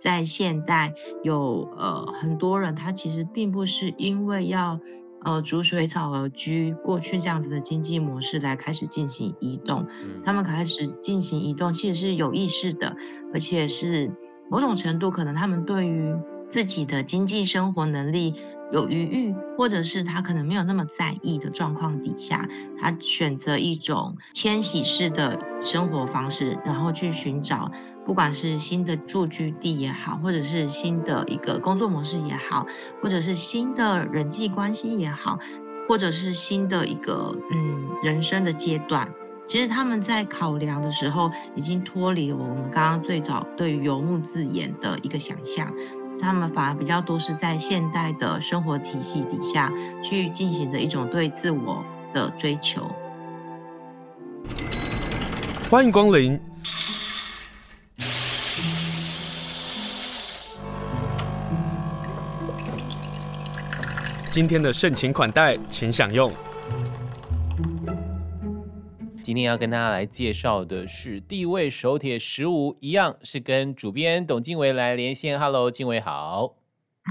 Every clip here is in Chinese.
在现代有呃很多人，他其实并不是因为要呃逐水草而居，过去这样子的经济模式来开始进行移动，他们开始进行移动，其实是有意识的，而且是某种程度可能他们对于自己的经济生活能力。有余裕，或者是他可能没有那么在意的状况底下，他选择一种迁徙式的生活方式，然后去寻找，不管是新的住居地也好，或者是新的一个工作模式也好，或者是新的人际关系也好，或者是新的一个嗯人生的阶段，其实他们在考量的时候，已经脱离了我们刚刚最早对于游牧字眼的一个想象。他们反而比较多是在现代的生活体系底下去进行着一种对自我的追求。欢迎光临，今天的盛情款待，请享用。今天要跟大家来介绍的是地位手帖十五，一样是跟主编董静维来连线。Hello，静维好。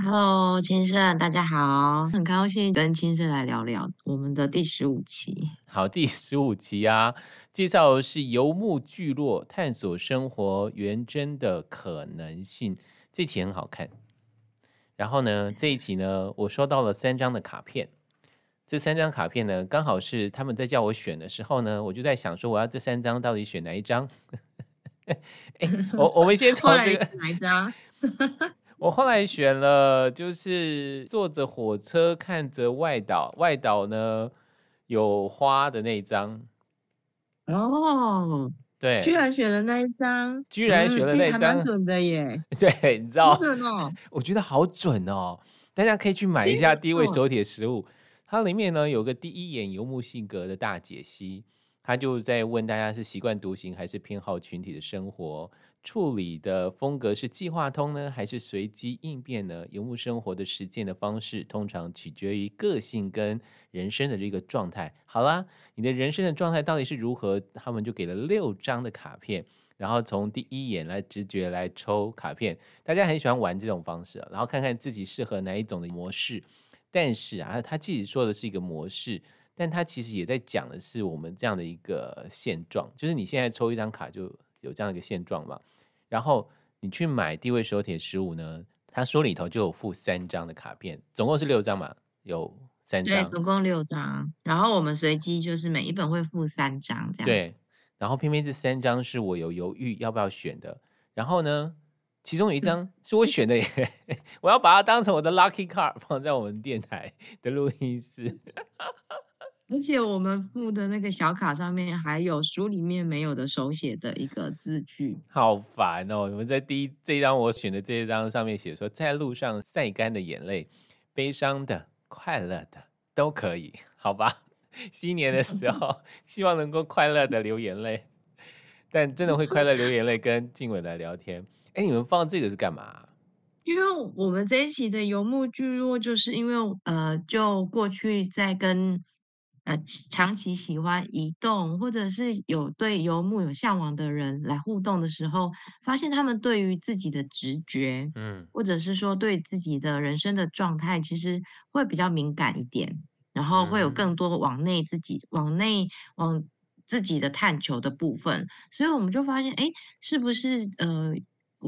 Hello，清盛，大家好，很高兴跟清盛来聊聊我们的第十五期。好，第十五期啊，介绍的是游牧聚落，探索生活原真的可能性。这期很好看。然后呢，这一集呢，我收到了三张的卡片。这三张卡片呢，刚好是他们在叫我选的时候呢，我就在想说，我要这三张到底选哪一张？我我们先 从这个哪一张？我后来选了，就是坐着火车看着外岛，外岛呢有花的那一张。哦，对，居然选了那一张，居然选了那一张，还蛮准的耶。对，你知道，好准哦，我觉得好准哦，大家可以去买一下第一位手帖十五。它里面呢有个第一眼游牧性格的大解析，他就在问大家是习惯独行还是偏好群体的生活，处理的风格是计划通呢还是随机应变呢？游牧生活的实践的方式通常取决于个性跟人生的这个状态。好啦，你的人生的状态到底是如何？他们就给了六张的卡片，然后从第一眼来直觉来抽卡片，大家很喜欢玩这种方式，然后看看自己适合哪一种的模式。但是啊，他自己说的是一个模式，但他其实也在讲的是我们这样的一个现状，就是你现在抽一张卡就有这样一个现状嘛。然后你去买地位手帖十五呢，他说里头就有附三张的卡片，总共是六张嘛，有三张，对，总共六张。然后我们随机就是每一本会附三张这样。对，然后偏偏这三张是我有犹豫要不要选的，然后呢，其中有一张是我选的耶，我要把它当成我的 lucky card 放在我们电台的录音室。而且我们附的那个小卡上面还有书里面没有的手写的一个字句，好烦哦！我们在第一这一张我选的这一张上面写说，在路上晒干的眼泪，悲伤的、快乐的都可以，好吧？新年的时候，希望能够快乐的流眼泪，但真的会快乐流眼泪，跟静伟来聊天。哎，你们放这个是干嘛？因为我们这一期的游牧聚落，就是因为呃，就过去在跟呃长期喜欢移动或者是有对游牧有向往的人来互动的时候，发现他们对于自己的直觉，嗯，或者是说对自己的人生的状态，其实会比较敏感一点，然后会有更多往内自己往内往自己的探求的部分，所以我们就发现，哎，是不是呃？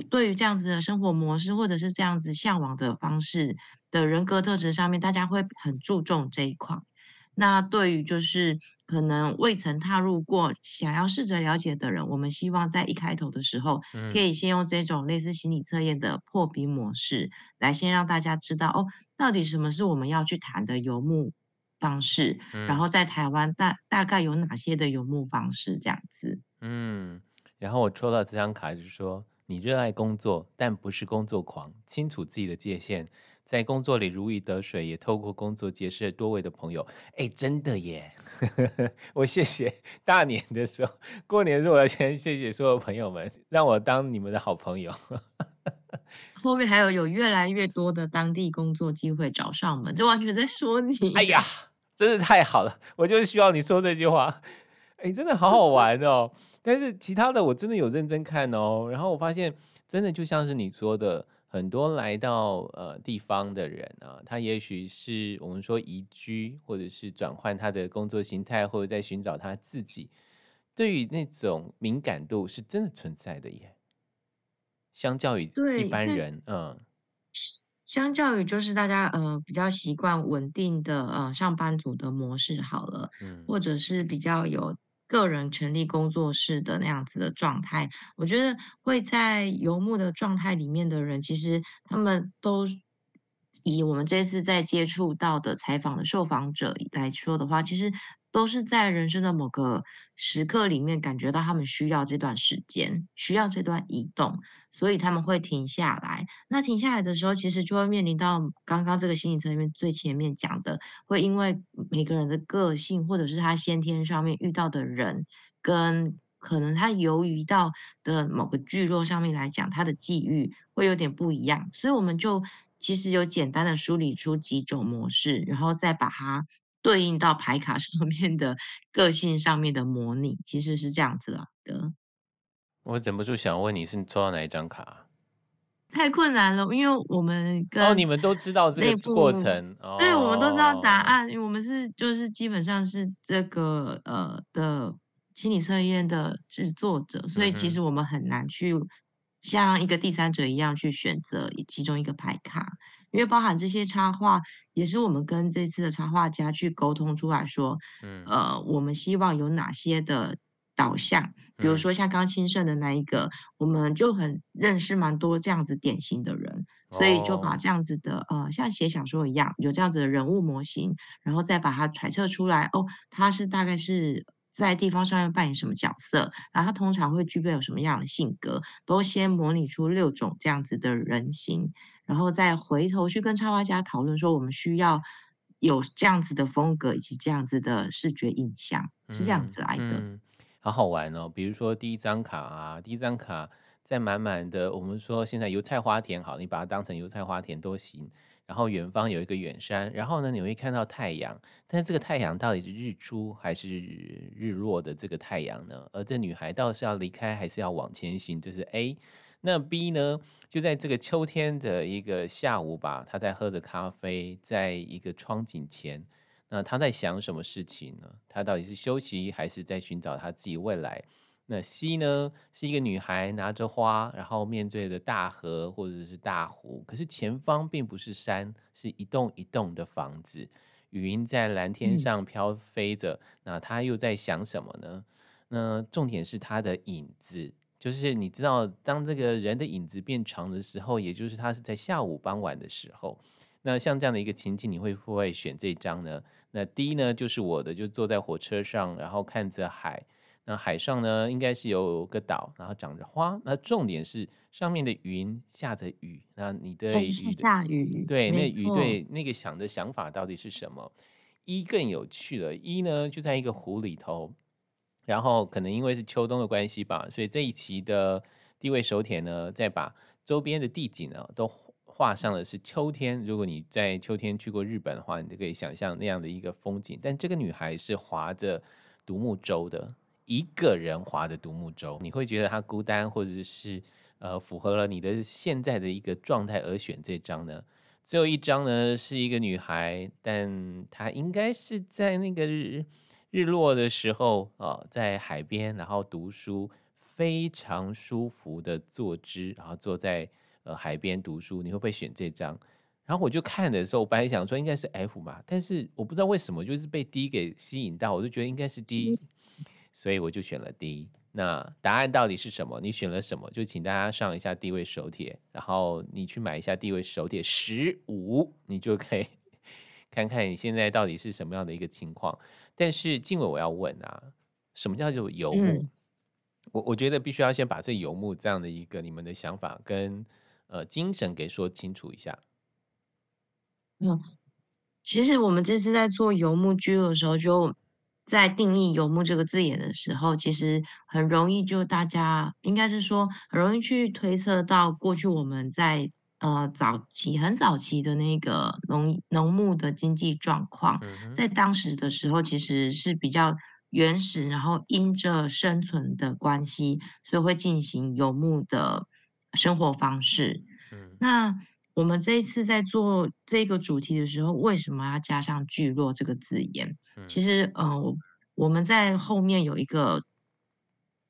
对于这样子的生活模式，或者是这样子向往的方式的人格特质上面，大家会很注重这一块。那对于就是可能未曾踏入过、想要试着了解的人，我们希望在一开头的时候，可以先用这种类似心理测验的破冰模式，来先让大家知道哦，到底什么是我们要去谈的游牧方式，然后在台湾大大概有哪些的游牧方式这样子。嗯，然后我抽到这张卡就是说。你热爱工作，但不是工作狂，清楚自己的界限，在工作里如鱼得水，也透过工作结识了多位的朋友。哎，真的耶！我谢谢大年的时候，过年的时候我要先谢谢所有朋友们，让我当你们的好朋友。后面还有有越来越多的当地工作机会找上门，就完全在说你。哎呀，真是太好了！我就是需要你说这句话。哎，真的好好玩哦。但是其他的我真的有认真看哦，然后我发现真的就像是你说的，很多来到呃地方的人啊，他也许是我们说移居，或者是转换他的工作形态，或者在寻找他自己，对于那种敏感度是真的存在的耶。相较于一般人，嗯。相较于就是大家呃比较习惯稳定的呃上班族的模式好了，嗯，或者是比较有个人成立工作室的那样子的状态，我觉得会在游牧的状态里面的人，其实他们都以我们这次在接触到的采访的受访者来说的话，其实。都是在人生的某个时刻里面感觉到他们需要这段时间，需要这段移动，所以他们会停下来。那停下来的时候，其实就会面临到刚刚这个心理层面最前面讲的，会因为每个人的个性，或者是他先天上面遇到的人，跟可能他游移到的某个聚落上面来讲，他的际遇会有点不一样。所以我们就其实有简单的梳理出几种模式，然后再把它。对应到牌卡上面的个性上面的模拟，其实是这样子啊的。我忍不住想问你，是你抽到哪一张卡？太困难了，因为我们跟哦，你们都知道这个过程，对，我们都知道答案，因为我们是就是基本上是这个呃的心理测验的制作者，所以其实我们很难去像一个第三者一样去选择其中一个牌卡。因为包含这些插画，也是我们跟这次的插画家去沟通出来说，嗯，呃，我们希望有哪些的导向，比如说像刚清盛的那一个，嗯、我们就很认识蛮多这样子典型的人，所以就把这样子的呃，像写小说一样，有这样子的人物模型，然后再把它揣测出来，哦，他是大概是在地方上面扮演什么角色，然后他通常会具备有什么样的性格，都先模拟出六种这样子的人形。然后再回头去跟插画家讨论说，我们需要有这样子的风格以及这样子的视觉印象，是这样子来的。嗯嗯，好好玩哦。比如说第一张卡啊，第一张卡在满满的，我们说现在油菜花田好，你把它当成油菜花田都行。然后远方有一个远山，然后呢，你会看到太阳，但是这个太阳到底是日出还是日落的这个太阳呢？而这女孩到底是要离开还是要往前行？这是 A。那 B 呢？就在这个秋天的一个下午吧，她在喝着咖啡，在一个窗景前。那她在想什么事情呢？她到底是休息，还是在寻找她自己未来？那 C 呢？是一个女孩拿着花，然后面对着大河或者是大湖，可是前方并不是山，是一栋一栋的房子，云在蓝天上飘飞着。嗯、那她又在想什么呢？那重点是她的影子。就是你知道，当这个人的影子变长的时候，也就是他是在下午傍晚的时候。那像这样的一个情景，你会不会选这张呢？那第一呢，就是我的，就坐在火车上，然后看着海。那海上呢，应该是有个岛，然后长着花。那重点是上面的云下着雨。那你对雨下雨，对那雨对那个想的想法到底是什么？一更有趣了，一呢就在一个湖里头。然后可能因为是秋冬的关系吧，所以这一期的地位手帖呢，再把周边的地景呢都画上的是秋天。如果你在秋天去过日本的话，你就可以想象那样的一个风景。但这个女孩是划着独木舟的，一个人划的独木舟，你会觉得他孤单，或者是呃符合了你的现在的一个状态而选这张呢？最后一张呢是一个女孩，但她应该是在那个日。日落的时候啊，在海边，然后读书，非常舒服的坐姿，然后坐在呃海边读书，你会不会选这张？然后我就看的时候，我本来想说应该是 F 嘛，但是我不知道为什么就是被 D 给吸引到，我就觉得应该是 D，所以我就选了 D。那答案到底是什么？你选了什么？就请大家上一下地位手帖，然后你去买一下地位手帖十五，你就可以 看看你现在到底是什么样的一个情况。但是静伟，我要问啊，什么叫做游牧？嗯、我我觉得必须要先把这游牧这样的一个你们的想法跟呃精神给说清楚一下。嗯，其实我们这次在做游牧居的时候，就在定义游牧这个字眼的时候，其实很容易就大家应该是说很容易去推测到过去我们在。呃，早期很早期的那个农农牧的经济状况，在当时的时候其实是比较原始，然后因着生存的关系，所以会进行游牧的生活方式。嗯，那我们这一次在做这个主题的时候，为什么要加上聚落这个字眼？其实，嗯、呃，我们在后面有一个。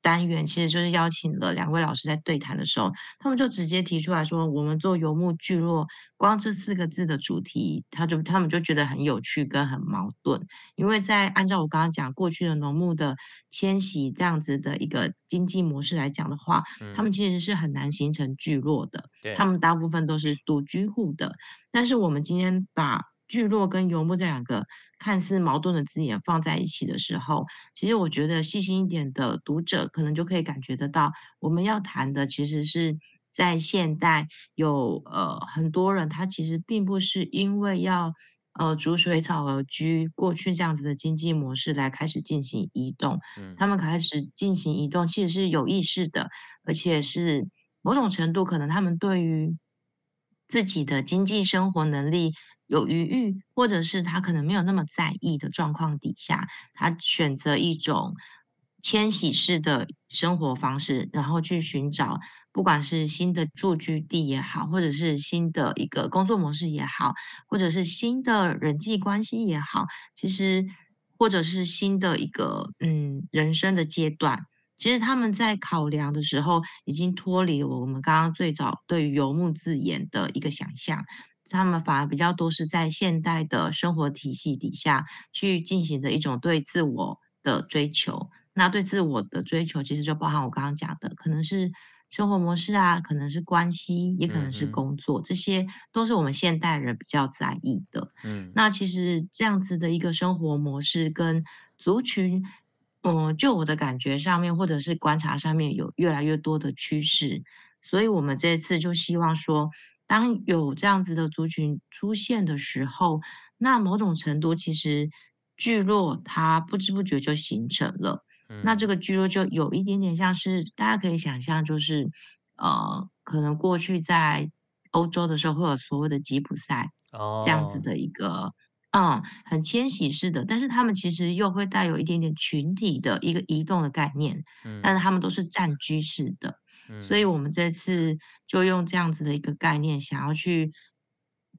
单元其实就是邀请了两位老师在对谈的时候，他们就直接提出来说，我们做游牧聚落，光这四个字的主题，他就他们就觉得很有趣跟很矛盾，因为在按照我刚刚讲过去的农牧的迁徙这样子的一个经济模式来讲的话，嗯、他们其实是很难形成聚落的，对。他们大部分都是独居户的，但是我们今天把聚落跟游牧这两个看似矛盾的字眼放在一起的时候，其实我觉得细心一点的读者可能就可以感觉得到，我们要谈的其实是在现代有呃很多人他其实并不是因为要呃逐水草而居，过去这样子的经济模式来开始进行移动，嗯，他们开始进行移动其实是有意识的，而且是某种程度可能他们对于自己的经济生活能力。有余裕，或者是他可能没有那么在意的状况底下，他选择一种迁徙式的生活方式，然后去寻找，不管是新的住居地也好，或者是新的一个工作模式也好，或者是新的人际关系也好，其实或者是新的一个嗯人生的阶段，其实他们在考量的时候，已经脱离了我们刚刚最早对于游牧字眼的一个想象。他们反而比较多是在现代的生活体系底下去进行的一种对自我的追求。那对自我的追求，其实就包含我刚刚讲的，可能是生活模式啊，可能是关系，也可能是工作，嗯、这些都是我们现代人比较在意的。嗯，那其实这样子的一个生活模式跟族群，嗯，就我的感觉上面，或者是观察上面，有越来越多的趋势。所以我们这次就希望说。当有这样子的族群出现的时候，那某种程度其实聚落它不知不觉就形成了。嗯、那这个聚落就有一点点像是大家可以想象，就是呃，可能过去在欧洲的时候会有所谓的吉普赛这样子的一个、哦、嗯很迁徙式的，但是他们其实又会带有一点点群体的一个移动的概念，嗯、但是他们都是暂居式的。所以，我们这次就用这样子的一个概念，想要去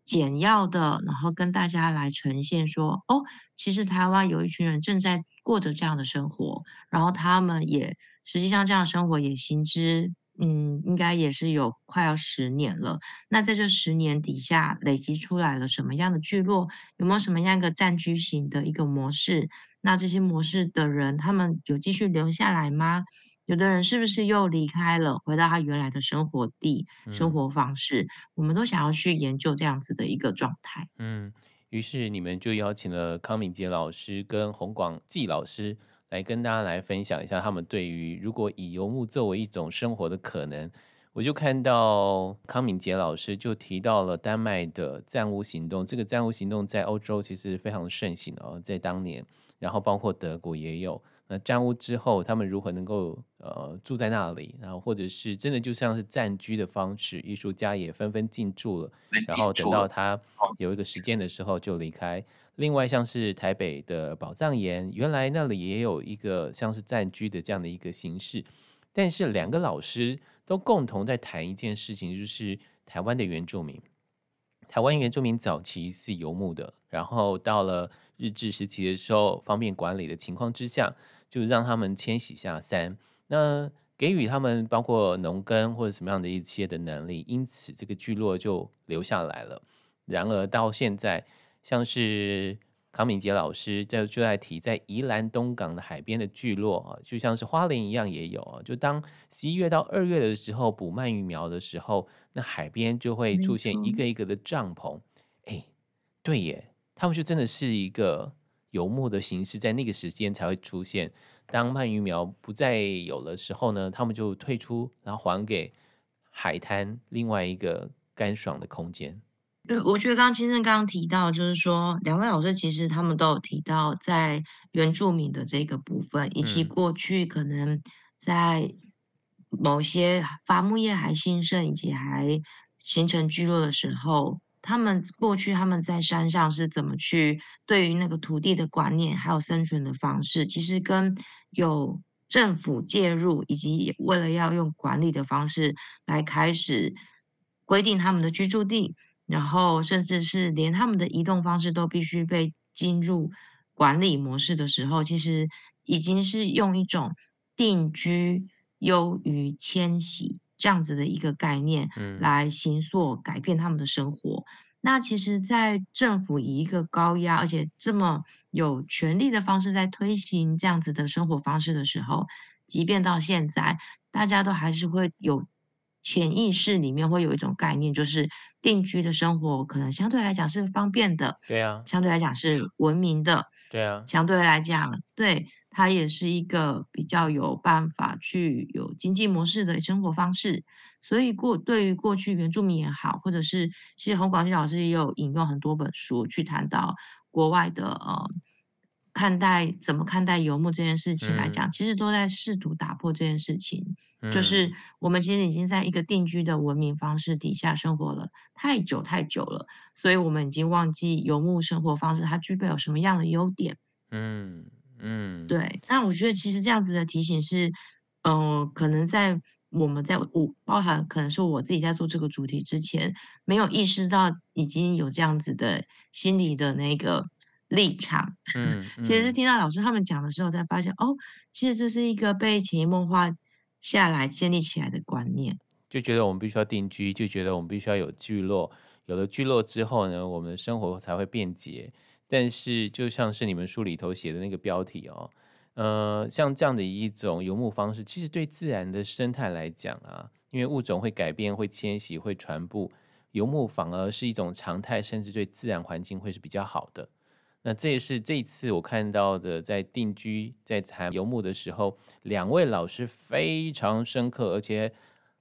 简要的，然后跟大家来呈现说，哦，其实台湾有一群人正在过着这样的生活，然后他们也实际上这样的生活也行之，嗯，应该也是有快要十年了。那在这十年底下，累积出来了什么样的聚落？有没有什么样一个暂居型的一个模式？那这些模式的人，他们有继续留下来吗？有的人是不是又离开了，回到他原来的生活地、生活方式？嗯、我们都想要去研究这样子的一个状态。嗯，于是你们就邀请了康敏杰老师跟洪广季老师来跟大家来分享一下他们对于如果以游牧作为一种生活的可能。我就看到康敏杰老师就提到了丹麦的暂屋行动，这个暂屋行动在欧洲其实非常盛行哦，在当年，然后包括德国也有。那占屋之后，他们如何能够呃住在那里？然后或者是真的就像是暂居的方式，艺术家也纷纷进驻了，然后等到他有一个时间的时候就离开。另外像是台北的宝藏岩，原来那里也有一个像是暂居的这样的一个形式。但是两个老师都共同在谈一件事情，就是台湾的原住民。台湾原住民早期是游牧的，然后到了日治时期的时候，方便管理的情况之下。就让他们迁徙下山，那给予他们包括农耕或者什么样的一些的能力，因此这个聚落就留下来了。然而到现在，像是康敏杰老师在就在提，在宜兰东港的海边的聚落啊，就像是花莲一样也有啊。就当十一月到二月的时候补鳗鱼苗的时候，那海边就会出现一个一个的帐篷。哎，对耶，他们就真的是一个。游牧的形式在那个时间才会出现。当鳗鱼苗不再有的时候呢，他们就退出，然后还给海滩另外一个干爽的空间。我觉得刚刚清盛刚刚提到，就是说两位老师其实他们都有提到，在原住民的这个部分，以及过去可能在某些伐木业还兴盛，以及还形成聚落的时候。他们过去他们在山上是怎么去对于那个土地的观念，还有生存的方式，其实跟有政府介入，以及为了要用管理的方式来开始规定他们的居住地，然后甚至是连他们的移动方式都必须被进入管理模式的时候，其实已经是用一种定居优于迁徙这样子的一个概念，来形塑改变他们的生活。嗯、那其实，在政府以一个高压而且这么有权力的方式在推行这样子的生活方式的时候，即便到现在，大家都还是会有潜意识里面会有一种概念，就是定居的生活可能相对来讲是方便的，对啊，相对来讲是文明的，对啊，相对来讲，对，它也是一个比较有办法去有经济模式的生活方式。所以过对于过去原住民也好，或者是其实洪广基老师也有引用很多本书去谈到。国外的呃，看待怎么看待游牧这件事情来讲，嗯、其实都在试图打破这件事情。嗯、就是我们其实已经在一个定居的文明方式底下生活了太久太久了，所以我们已经忘记游牧生活方式它具备有什么样的优点。嗯嗯，对。那我觉得其实这样子的提醒是，嗯、呃，可能在我们在我包含可能是我自己在做这个主题之前，没有意识到已经有这样子的。心理的那个立场，嗯，嗯 其实是听到老师他们讲的时候，才发现哦，其实这是一个被潜移默化下来建立起来的观念，就觉得我们必须要定居，就觉得我们必须要有聚落，有了聚落之后呢，我们的生活才会便捷。但是就像是你们书里头写的那个标题哦，呃，像这样的一种游牧方式，其实对自然的生态来讲啊，因为物种会改变、会迁徙、会传播。游牧反而是一种常态，甚至对自然环境会是比较好的。那这也是这一次我看到的，在定居在谈游牧的时候，两位老师非常深刻，而且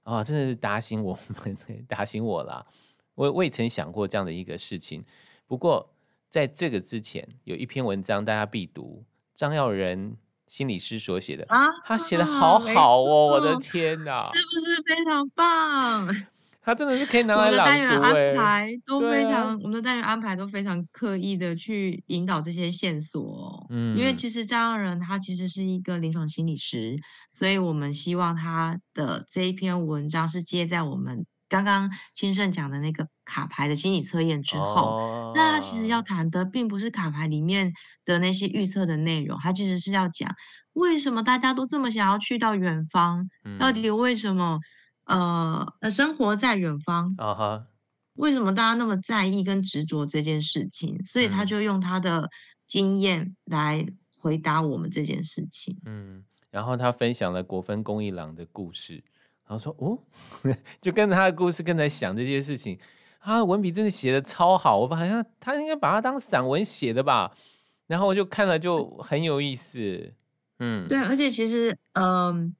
啊，真的是打醒我们，打醒我了。我未曾想过这样的一个事情。不过在这个之前，有一篇文章大家必读，张耀仁心理师所写的啊，他写的好好哦，我的天哪，是不是非常棒？他真的是可以拿来朗读，欸、我们的单元安排都非常，啊、我们的单元安排都非常刻意的去引导这些线索。嗯，因为其实张耀仁他其实是一个临床心理师，所以我们希望他的这一篇文章是接在我们刚刚金盛讲的那个卡牌的心理测验之后。哦、那他其实要谈的并不是卡牌里面的那些预测的内容，他其实是要讲为什么大家都这么想要去到远方，嗯、到底为什么？呃，生活在远方啊哈，uh huh. 为什么大家那么在意跟执着这件事情？所以他就用他的经验来回答我们这件事情。嗯，然后他分享了国分公一郎的故事，然后说哦，就跟着他的故事跟着想这些事情。他文笔真的写的超好，我好像他应该把它当散文写的吧。然后我就看了就很有意思。嗯，对，而且其实嗯、呃，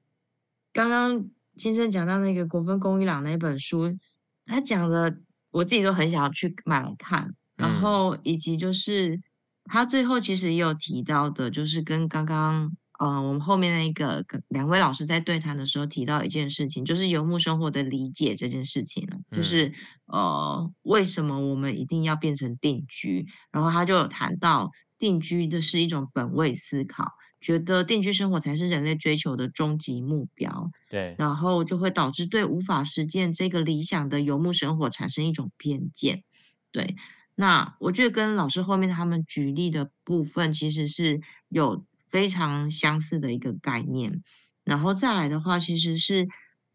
刚刚。先生讲到那个国分公一郎那本书，他讲的我自己都很想要去买来看，然后以及就是他最后其实也有提到的，就是跟刚刚呃我们后面那个两位老师在对谈的时候提到一件事情，就是游牧生活的理解这件事情，就是呃为什么我们一定要变成定居，然后他就有谈到定居的是一种本位思考。觉得定居生活才是人类追求的终极目标，对，然后就会导致对无法实践这个理想的游牧生活产生一种偏见，对。那我觉得跟老师后面他们举例的部分其实是有非常相似的一个概念。然后再来的话，其实是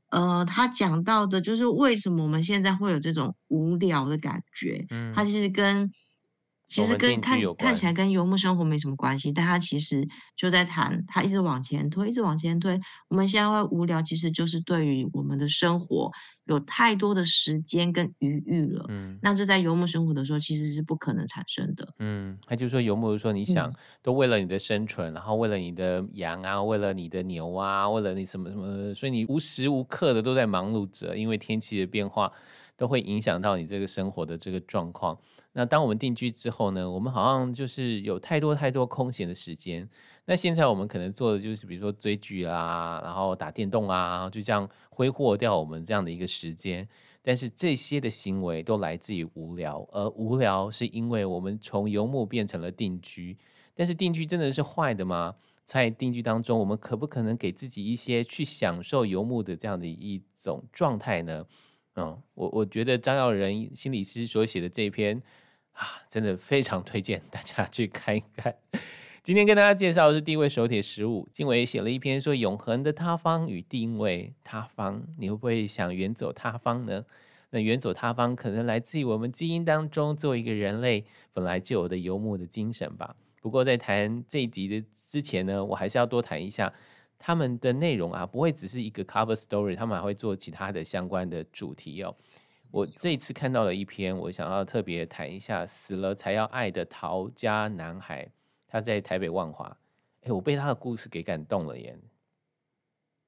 呃，他讲到的就是为什么我们现在会有这种无聊的感觉，嗯，它其实跟。其实跟看看起来跟游牧生活没什么关系，但他其实就在谈，他一直往前推，一直往前推。我们现在会无聊，其实就是对于我们的生活有太多的时间跟余裕了。嗯，那这在游牧生活的时候其实是不可能产生的。嗯，他就说游牧，说你想都为了你的生存，嗯、然后为了你的羊啊，为了你的牛啊，为了你什么什么，所以你无时无刻的都在忙碌着，因为天气的变化都会影响到你这个生活的这个状况。那当我们定居之后呢，我们好像就是有太多太多空闲的时间。那现在我们可能做的就是，比如说追剧啊，然后打电动啊，就这样挥霍掉我们这样的一个时间。但是这些的行为都来自于无聊，而无聊是因为我们从游牧变成了定居。但是定居真的是坏的吗？在定居当中，我们可不可能给自己一些去享受游牧的这样的一种状态呢？嗯，我我觉得张耀仁心理师所写的这一篇啊，真的非常推荐大家去看一看。今天跟大家介绍的是《地位手帖十五》，静伟写了一篇说永恒的他方与定位他方，你会不会想远走他方呢？那远走他方可能来自于我们基因当中作为一个人类本来就有的游牧的精神吧。不过在谈这一集的之前呢，我还是要多谈一下他们的内容啊，不会只是一个 cover story，他们还会做其他的相关的主题哦。我这一次看到了一篇，我想要特别谈一下《死了才要爱的逃家男孩》，他在台北万华，哎，我被他的故事给感动了耶。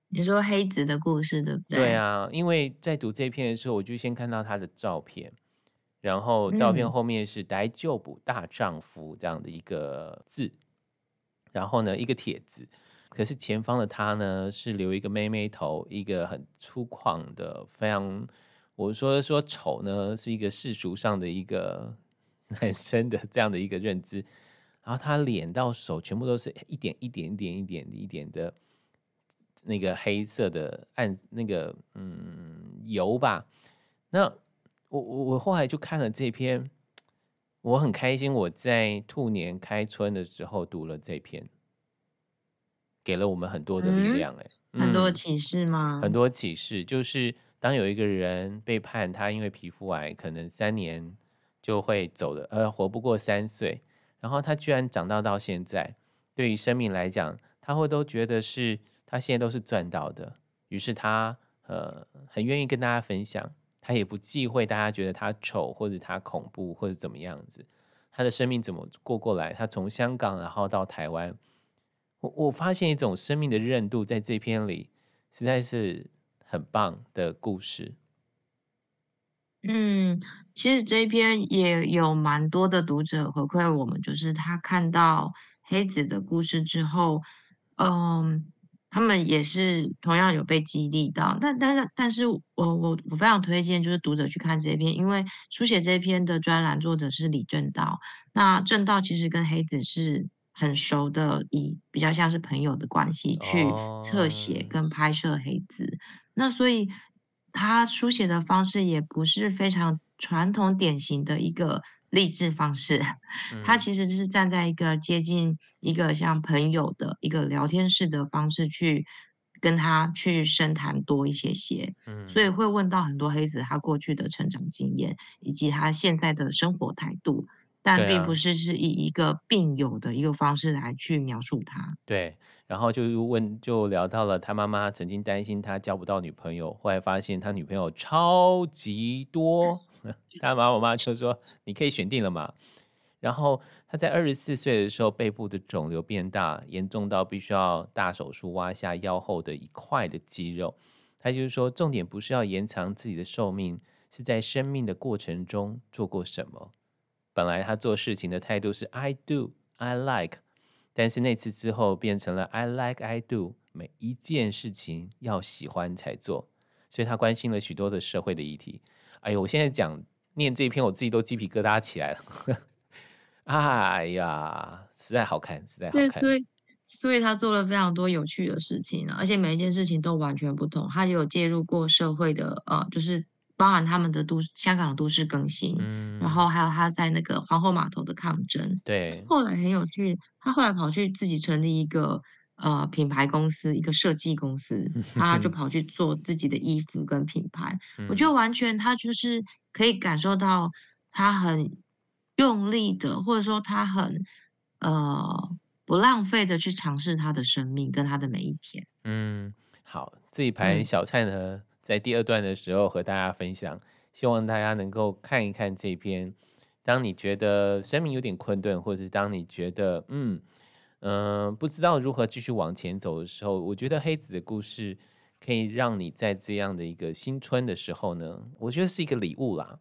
你说黑子的故事对不对？对啊，因为在读这篇的时候，我就先看到他的照片。然后照片后面是“逮救捕大丈夫”这样的一个字，嗯、然后呢一个帖子，可是前方的他呢是留一个妹妹头，一个很粗犷的，非常我说说丑呢是一个世俗上的一个 男生的这样的一个认知，然后他脸到手全部都是一点一点一点一点一点的那个黑色的暗那个嗯油吧，那。我我我后来就看了这篇，我很开心。我在兔年开春的时候读了这篇，给了我们很多的力量，欸，嗯，很多启示吗？很多启示，就是当有一个人被判他因为皮肤癌可能三年就会走的，呃，活不过三岁，然后他居然长到到现在，对于生命来讲，他会都觉得是他现在都是赚到的，于是他呃很愿意跟大家分享。他也不忌讳大家觉得他丑或者他恐怖或者怎么样子，他的生命怎么过过来？他从香港然后到台湾，我我发现一种生命的韧度在这篇里实在是很棒的故事。嗯，其实这一篇也有蛮多的读者回馈我们，就是他看到黑子的故事之后，嗯。他们也是同样有被激励到，但但是但是我我我非常推荐就是读者去看这一篇，因为书写这篇的专栏作者是李政道，那政道其实跟黑子是很熟的，以比较像是朋友的关系去侧写跟拍摄黑子，哦、那所以他书写的方式也不是非常传统典型的一个。励志方式，他其实就是站在一个接近一个像朋友的一个聊天式的方式去跟他去深谈多一些些，嗯，所以会问到很多黑子他过去的成长经验以及他现在的生活态度，但并不是是以一个病友的一个方式来去描述他。对，然后就问就聊到了他妈妈曾经担心他交不到女朋友，后来发现他女朋友超级多。他妈，我妈就说：“你可以选定了嘛。”然后他在二十四岁的时候，背部的肿瘤变大，严重到必须要大手术挖下腰后的一块的肌肉。他就是说，重点不是要延长自己的寿命，是在生命的过程中做过什么。本来他做事情的态度是 “I do, I like”，但是那次之后变成了 “I like, I do”，每一件事情要喜欢才做。所以他关心了许多的社会的议题。哎呦，我现在讲念这一篇，我自己都鸡皮疙瘩起来了。哎呀，实在好看，实在好看。对，所以所以他做了非常多有趣的事情啊，而且每一件事情都完全不同。他有介入过社会的，呃，就是包含他们的都香港的都市更新，嗯，然后还有他在那个皇后码头的抗争。对，后来很有趣，他后来跑去自己成立一个。呃，品牌公司一个设计公司，他就跑去做自己的衣服跟品牌。我觉得完全他就是可以感受到他很用力的，或者说他很呃不浪费的去尝试他的生命跟他的每一天。嗯，好，这一盘小菜呢，嗯，在第二段的时候和大家分享，希望大家能够看一看这篇。当你觉得生命有点困顿，或者是当你觉得嗯。嗯、不知道如何继续往前走的时候，我觉得黑子的故事可以让你在这样的一个新春的时候呢，我觉得是一个礼物啦。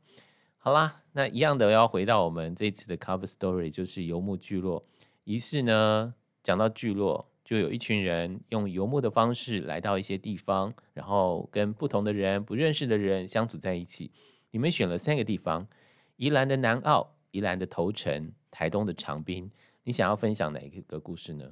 好啦，那一样的要回到我们这次的 cover story，就是游牧聚落。于是呢，讲到聚落，就有一群人用游牧的方式来到一些地方，然后跟不同的人、不认识的人相处在一起。你们选了三个地方：宜兰的南澳、宜兰的头城、台东的长滨。你想要分享哪一个故事呢？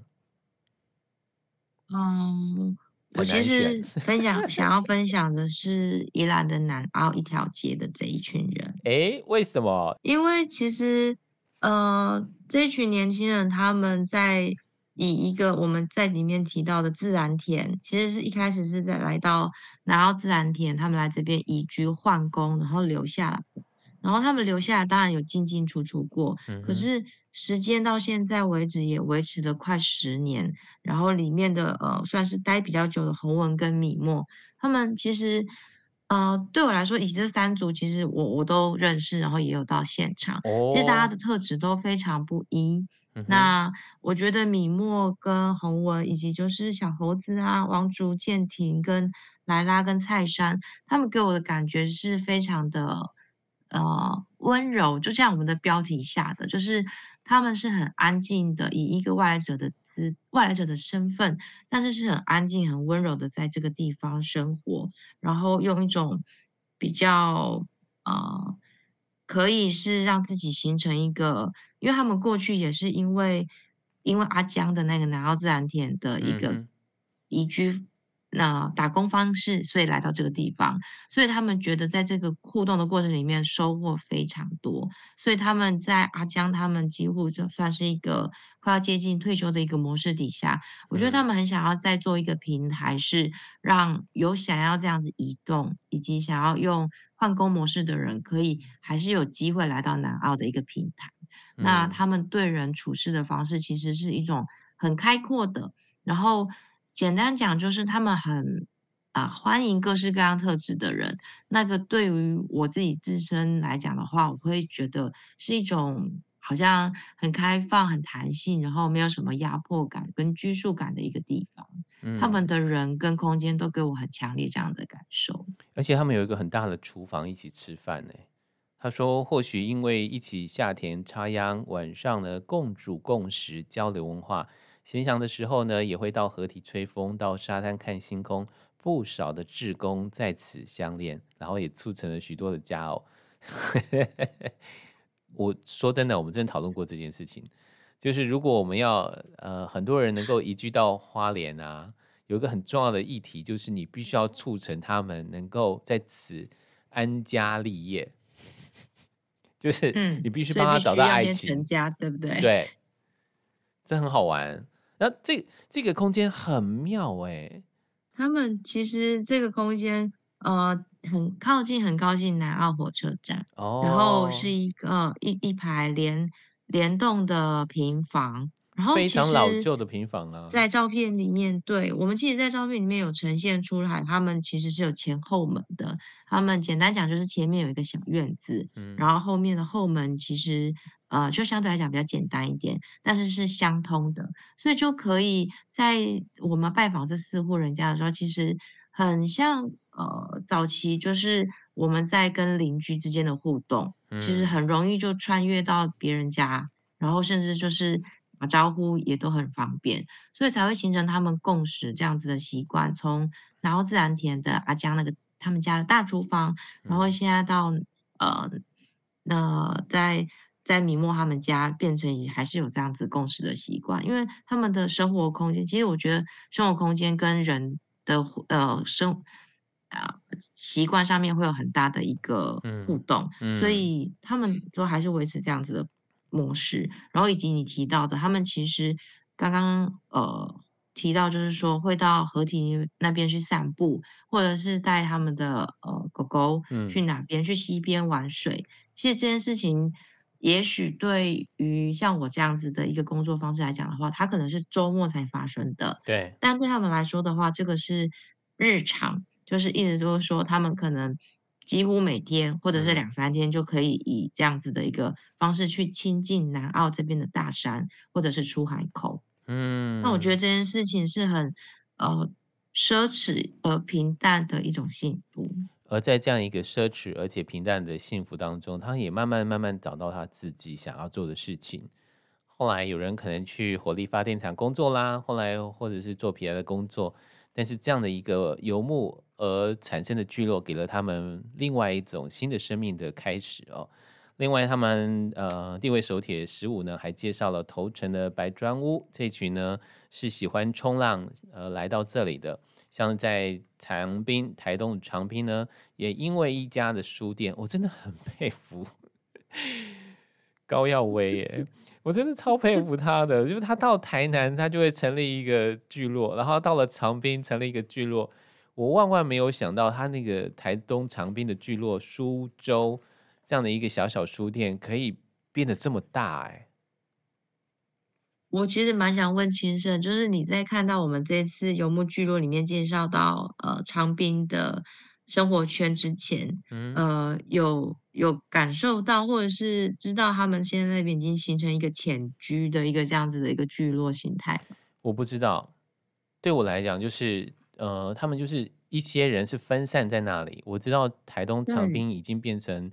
嗯，我其实分享想要分享的是宜兰的南澳一条街的这一群人。诶，为什么？因为其实呃，这群年轻人他们在。以一个我们在里面提到的自然田，其实是一开始是在来到拿到自然田，他们来这边移居换工，然后留下来。然后他们留下来，当然有进进出出过，嗯、可是时间到现在为止也维持了快十年。然后里面的呃，算是待比较久的洪文跟米墨，他们其实呃，对我来说，以这三组其实我我都认识，然后也有到现场。哦、其实大家的特质都非常不一。那我觉得米墨跟洪文，以及就是小猴子啊、王竹、建廷跟莱拉跟蔡珊，他们给我的感觉是非常的呃温柔，就像我们的标题下的，就是他们是很安静的，以一个外来者的资外来者的身份，但是是很安静、很温柔的在这个地方生活，然后用一种比较呃。可以是让自己形成一个，因为他们过去也是因为因为阿江的那个南澳自然田的一个移居，那、呃、打工方式，所以来到这个地方，所以他们觉得在这个互动的过程里面收获非常多，所以他们在阿江他们几乎就算是一个快要接近退休的一个模式底下，我觉得他们很想要再做一个平台，是让有想要这样子移动以及想要用。换工模式的人可以还是有机会来到南澳的一个平台。嗯、那他们对人处事的方式其实是一种很开阔的。然后简单讲就是他们很啊、呃、欢迎各式各样特质的人。那个对于我自己自身来讲的话，我会觉得是一种好像很开放、很弹性，然后没有什么压迫感跟拘束感的一个地方。嗯、他们的人跟空间都给我很强烈这样的感受，而且他们有一个很大的厨房一起吃饭呢。他说，或许因为一起下田插秧，晚上呢共煮共食，交流文化。闲暇的时候呢，也会到河堤吹风，到沙滩看星空。不少的志工在此相恋，然后也促成了许多的佳偶。我说真的，我们真的讨论过这件事情。就是如果我们要呃很多人能够移居到花莲啊，有一个很重要的议题，就是你必须要促成他们能够在此安家立业，就是你必须帮他找到爱情，成家，对不对？对，这很好玩。那这这个空间很妙哎、欸，他们其实这个空间呃很靠近很靠近南澳火车站，哦，然后是一个一一排连。联动的平房，然后非常老旧的平房啊，在照片里面，对，我们其实，在照片里面有呈现出来，他们其实是有前后门的。他们简单讲就是前面有一个小院子，嗯，然后后面的后门其实呃就相对来讲比较简单一点，但是是相通的，所以就可以在我们拜访这四户人家的时候，其实很像呃早期就是。我们在跟邻居之间的互动，其实很容易就穿越到别人家，然后甚至就是打招呼也都很方便，所以才会形成他们共识这样子的习惯。从然后自然田的阿江那个他们家的大厨房，然后现在到呃那在在米莫他们家变成也还是有这样子共识的习惯，因为他们的生活空间，其实我觉得生活空间跟人的呃生。啊，习惯上面会有很大的一个互动，嗯嗯、所以他们都还是维持这样子的模式。然后以及你提到的，他们其实刚刚呃提到，就是说会到河堤那边去散步，或者是带他们的呃狗狗去哪边、嗯、去溪边玩水。其实这件事情，也许对于像我这样子的一个工作方式来讲的话，它可能是周末才发生的。对，但对他们来说的话，这个是日常。就是一直都说，他们可能几乎每天或者是两三天就可以以这样子的一个方式去亲近南澳这边的大山，或者是出海口。嗯，那我觉得这件事情是很呃奢侈而平淡的一种幸福。而在这样一个奢侈而且平淡的幸福当中，他也慢慢慢慢找到他自己想要做的事情。后来有人可能去火力发电厂工作啦，后来或者是做别的工作。但是这样的一个游牧而产生的聚落，给了他们另外一种新的生命的开始哦。另外，他们呃地位手铁十五呢，还介绍了头城的白砖屋这群呢，是喜欢冲浪呃来到这里的。像在长滨台东长滨呢，也因为一家的书店，我真的很 佩服高耀威耶，我真的超佩服他的，就是他到台南，他就会成立一个聚落，然后到了长滨成立一个聚落。我万万没有想到，他那个台东长滨的聚落苏州这样的一个小小书店，可以变得这么大哎。我其实蛮想问青盛，就是你在看到我们这次游牧聚落里面介绍到呃长滨的生活圈之前，嗯、呃有有感受到或者是知道他们现在那边已经形成一个潜居的一个这样子的一个聚落形态？我不知道，对我来讲就是呃他们就是一些人是分散在那里。我知道台东长滨已经变成。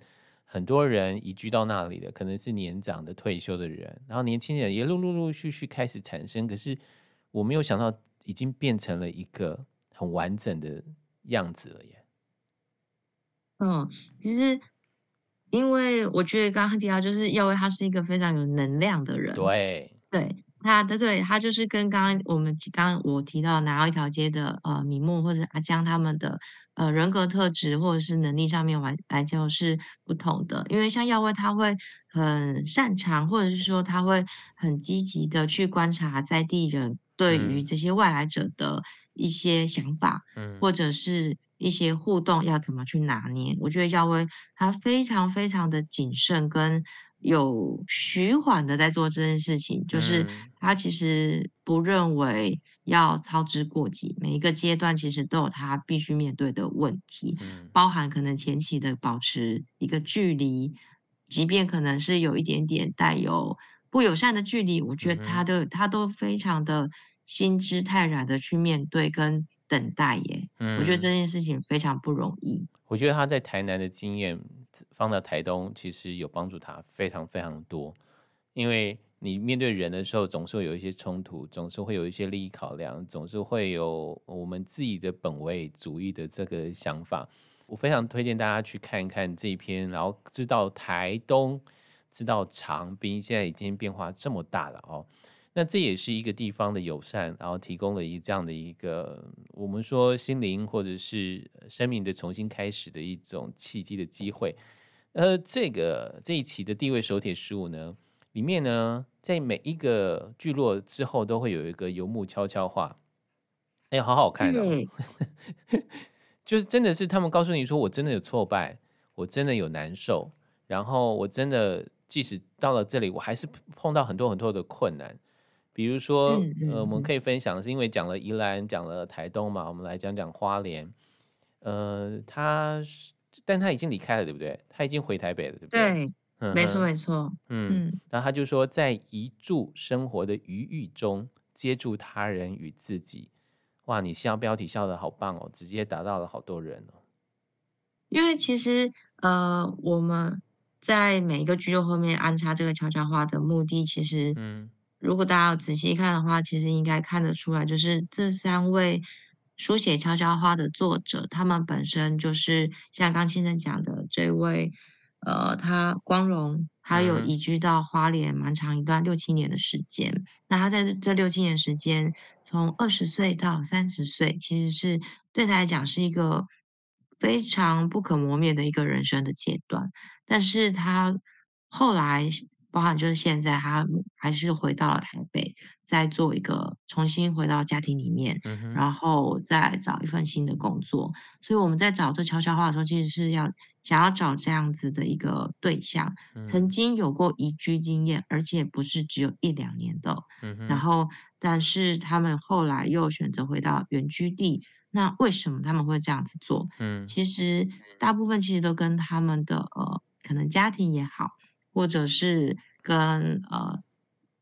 很多人移居到那里的，可能是年长的退休的人，然后年轻人也陆陆陆续续开始产生。可是我没有想到，已经变成了一个很完整的样子了耶。嗯，其实因为我觉得刚刚提到，就是耀威他是一个非常有能量的人，对对。他的对，他就是跟刚刚我们刚刚我提到南澳一条街的呃米木或者阿江他们的呃人格特质或者是能力上面来来讲是不同的，因为像耀威他会很擅长，或者是说他会很积极的去观察在地人对于这些外来者的一些想法，嗯，或者是一些互动要怎么去拿捏。我觉得耀威他非常非常的谨慎跟。有徐缓的在做这件事情，就是他其实不认为要操之过急，每一个阶段其实都有他必须面对的问题，包含可能前期的保持一个距离，即便可能是有一点点带有不友善的距离，我觉得他的他都非常的心之泰然的去面对跟等待耶，我觉得这件事情非常不容易。我觉得他在台南的经验。放到台东，其实有帮助他非常非常多，因为你面对人的时候，总是会有一些冲突，总是会有一些利益考量，总是会有我们自己的本位主义的这个想法。我非常推荐大家去看一看这一篇，然后知道台东，知道长滨现在已经变化这么大了哦。那这也是一个地方的友善，然后提供了一这样的一个我们说心灵或者是生命的重新开始的一种契机的机会。呃，这个这一期的地位手帖十五呢，里面呢，在每一个聚落之后都会有一个游牧悄悄话，哎，好好看的，哦，就是真的是他们告诉你说，我真的有挫败，我真的有难受，然后我真的即使到了这里，我还是碰到很多很多的困难。比如说，呃，我们可以分享的是，因为讲了宜兰，讲了台东嘛，我们来讲讲花莲。呃，他，但他已经离开了，对不对？他已经回台北了，对不对？对，嗯、没错，没错。嗯，嗯，然后他就说，在一柱生活的余裕中，接住他人与自己。哇，你笑标题笑的好棒哦，直接打到了好多人哦。因为其实，呃，我们在每一个聚落后面安插这个悄悄话的目的，其实，嗯。如果大家有仔细看的话，其实应该看得出来，就是这三位书写悄悄话的作者，他们本身就是像刚先生讲的这位，呃，他光荣还有移居到花莲蛮长一段六七年的时间。那他在这六七年时间，从二十岁到三十岁，其实是对他来讲是一个非常不可磨灭的一个人生的阶段。但是他后来。包含就是现在，他还是回到了台北，再做一个重新回到家庭里面，嗯、然后再找一份新的工作。所以我们在找这悄悄话的时候，其实是要想要找这样子的一个对象，嗯、曾经有过移居经验，而且不是只有一两年的。嗯、然后，但是他们后来又选择回到原居地。那为什么他们会这样子做？嗯，其实大部分其实都跟他们的呃，可能家庭也好。或者是跟呃，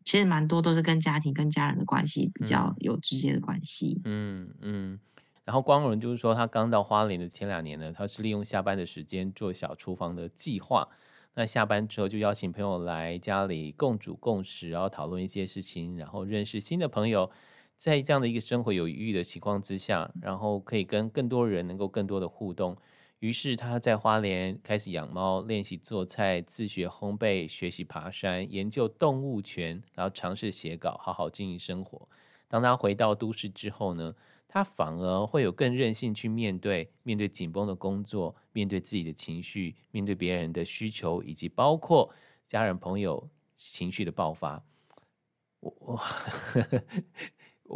其实蛮多都是跟家庭、跟家人的关系比较有直接的关系。嗯嗯。然后光荣就是说，他刚到花莲的前两年呢，他是利用下班的时间做小厨房的计划。那下班之后就邀请朋友来家里共煮共食，然后讨论一些事情，然后认识新的朋友。在这样的一个生活有余裕的情况之下，然后可以跟更多人能够更多的互动。于是他在花莲开始养猫，练习做菜，自学烘焙，学习爬山，研究动物权，然后尝试写稿，好好经营生活。当他回到都市之后呢，他反而会有更任性去面对面对紧绷的工作，面对自己的情绪，面对别人的需求，以及包括家人朋友情绪的爆发。我我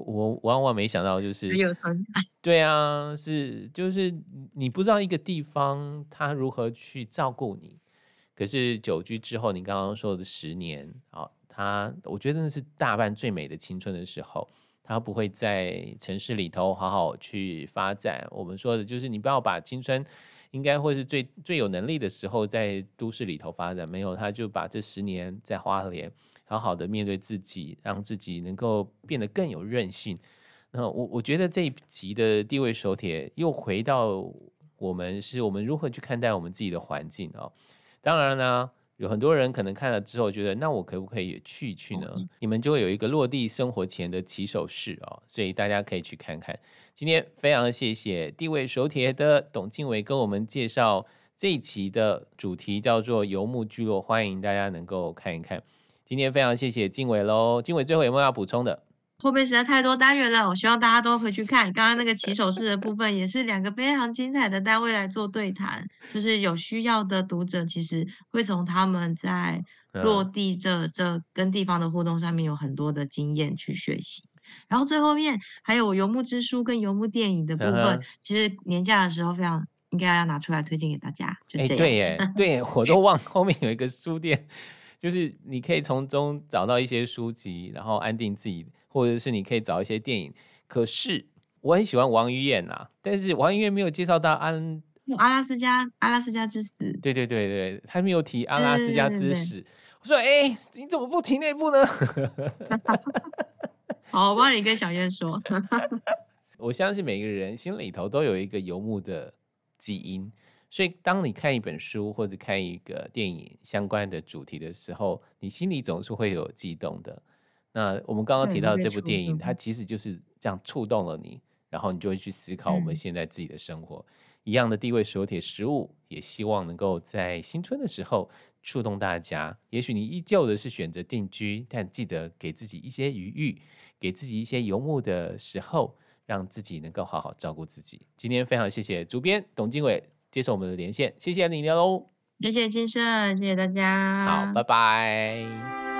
我万万没想到，就是有存在。对啊，是就是你不知道一个地方他如何去照顾你，可是久居之后，你刚刚说的十年啊，他我觉得那是大半最美的青春的时候。他不会在城市里头好好去发展。我们说的就是，你不要把青春应该会是最最有能力的时候在都市里头发展，没有，他就把这十年在花莲好好的面对自己，让自己能够变得更有韧性。那我我觉得这一集的地位手帖又回到我们是我们如何去看待我们自己的环境啊？当然呢。有很多人可能看了之后觉得，那我可不可以也去一去呢？嗯、你们就会有一个落地生活前的起手式哦，所以大家可以去看看。今天非常谢谢地位手帖的董静伟跟我们介绍这一期的主题叫做游牧聚落，欢迎大家能够看一看。今天非常谢谢静伟喽，静伟最后有没有要补充的？后面实在太多单元了，我希望大家都回去看。刚刚那个骑手式的部分，也是两个非常精彩的单位来做对谈。就是有需要的读者，其实会从他们在落地这、嗯、这跟地方的互动上面有很多的经验去学习。然后最后面还有游牧之书跟游牧电影的部分，嗯、其实年假的时候非常应该要拿出来推荐给大家。就这对耶，对耶，我都忘后面有一个书店，就是你可以从中找到一些书籍，然后安定自己。或者是你可以找一些电影，可是我很喜欢王于晏呐，但是王于晏没有介绍到安阿拉斯加阿拉斯加之死，对对对对，他没有提阿拉斯加之死。我说，哎、欸，你怎么不提那部呢？好，我帮 你跟小燕说。我相信每个人心里头都有一个游牧的基因，所以当你看一本书或者看一个电影相关的主题的时候，你心里总是会有悸动的。那我们刚刚提到的这部电影，它其实就是这样触动了你，然后你就会去思考我们现在自己的生活。嗯、一样的地位手铁食物，也希望能够在新春的时候触动大家。也许你依旧的是选择定居，但记得给自己一些余裕，给自己一些游牧的时候，让自己能够好好照顾自己。今天非常谢谢主编董经纬接受我们的连线，谢谢你喽，谢谢金圣，谢谢大家，好，拜拜。